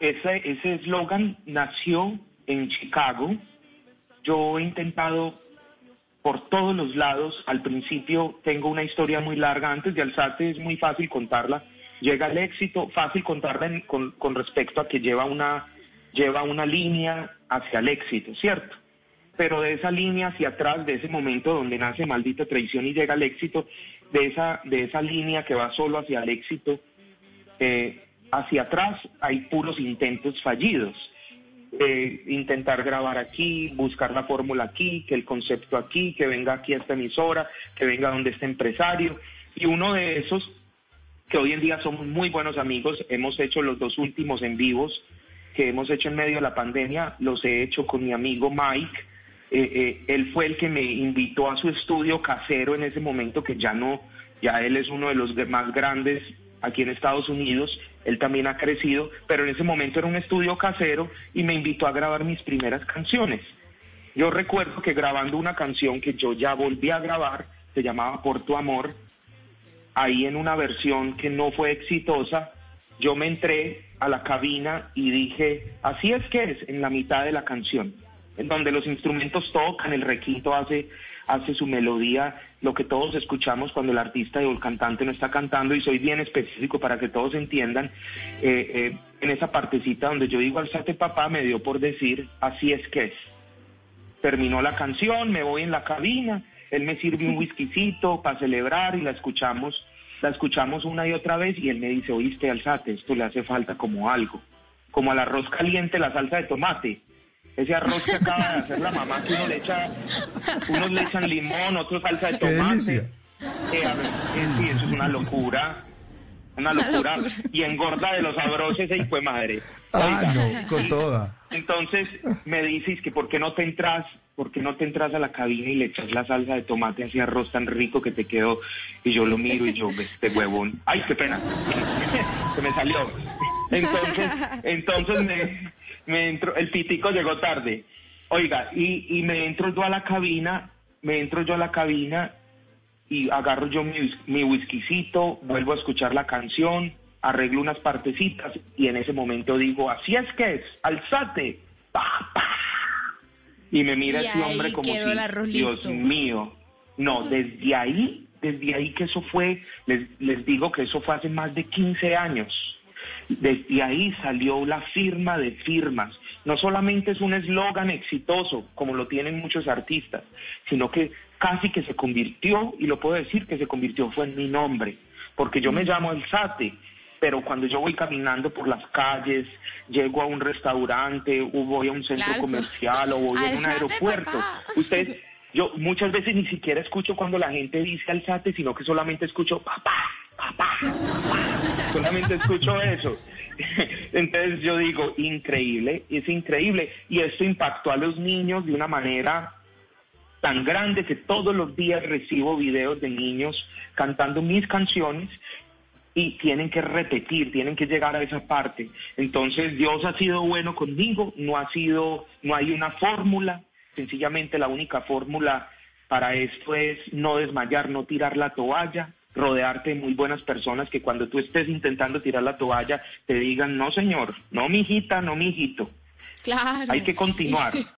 ese eslogan nació en Chicago. Yo he intentado por todos los lados. Al principio tengo una historia muy larga. Antes de Alzate es muy fácil contarla. Llega el éxito, fácil contarla con, con respecto a que lleva una, lleva una línea hacia el éxito, ¿cierto? Pero de esa línea hacia atrás, de ese momento donde nace maldita traición y llega el éxito, de esa, de esa línea que va solo hacia el éxito, eh, hacia atrás hay puros intentos fallidos. Eh, intentar grabar aquí, buscar la fórmula aquí, que el concepto aquí, que venga aquí a esta emisora, que venga donde este empresario. Y uno de esos, que hoy en día somos muy buenos amigos, hemos hecho los dos últimos en vivos que hemos hecho en medio de la pandemia, los he hecho con mi amigo Mike. Eh, él fue el que me invitó a su estudio casero en ese momento, que ya no, ya él es uno de los más grandes aquí en Estados Unidos, él también ha crecido, pero en ese momento era un estudio casero y me invitó a grabar mis primeras canciones. Yo recuerdo que grabando una canción que yo ya volví a grabar, se llamaba Por tu amor, ahí en una versión que no fue exitosa, yo me entré a la cabina y dije, así es que es en la mitad de la canción, en donde los instrumentos tocan, el requinto hace hace su melodía, lo que todos escuchamos cuando el artista o el cantante no está cantando, y soy bien específico para que todos entiendan, eh, eh, en esa partecita donde yo digo alzate papá, me dio por decir, así es que es. Terminó la canción, me voy en la cabina, él me sirve un whiskycito para celebrar y la escuchamos, la escuchamos una y otra vez y él me dice, oíste, alzate, esto le hace falta como algo, como al arroz caliente la salsa de tomate ese arroz que acaba de hacer la mamá, que uno le echa, unos le echan limón, otros salsa de tomate. Eh, sí, es una locura. Una locura. Y engorda de los sabrosos y fue madre. Ah, no, con toda. Entonces me dices que por qué no te entras, por qué no te entras a la cabina y le echas la salsa de tomate a ese arroz tan rico que te quedó. Y yo lo miro y yo, este huevón. Ay, qué pena. Se me salió. Entonces, entonces me, me entro, el pitico llegó tarde. Oiga, y, y me entro yo a la cabina, me entro yo a la cabina y agarro yo mi, mi whiskycito, vuelvo a escuchar la canción, arreglo unas partecitas y en ese momento digo, así es que es, alzate, pa, pa. Y me mira ese hombre como si, Dios mío, no, desde ahí, desde ahí que eso fue, les, les digo que eso fue hace más de 15 años. Desde ahí salió la firma de firmas. No solamente es un eslogan exitoso, como lo tienen muchos artistas, sino que casi que se convirtió, y lo puedo decir que se convirtió, fue en mi nombre, porque yo me mm. llamo El Sate, pero cuando yo voy caminando por las calles, llego a un restaurante, o voy a un centro comercial, o voy a un aeropuerto, ustedes, yo muchas veces ni siquiera escucho cuando la gente dice Alzate, sino que solamente escucho Solamente escucho eso. Entonces yo digo, increíble, es increíble. Y esto impactó a los niños de una manera tan grande que todos los días recibo videos de niños cantando mis canciones y tienen que repetir, tienen que llegar a esa parte. Entonces Dios ha sido bueno conmigo, no ha sido, no hay una fórmula, sencillamente la única fórmula para esto es no desmayar, no tirar la toalla, rodearte de muy buenas personas que cuando tú estés intentando tirar la toalla te digan, no señor, no mi hijita, no mi hijito. Claro. Hay que continuar.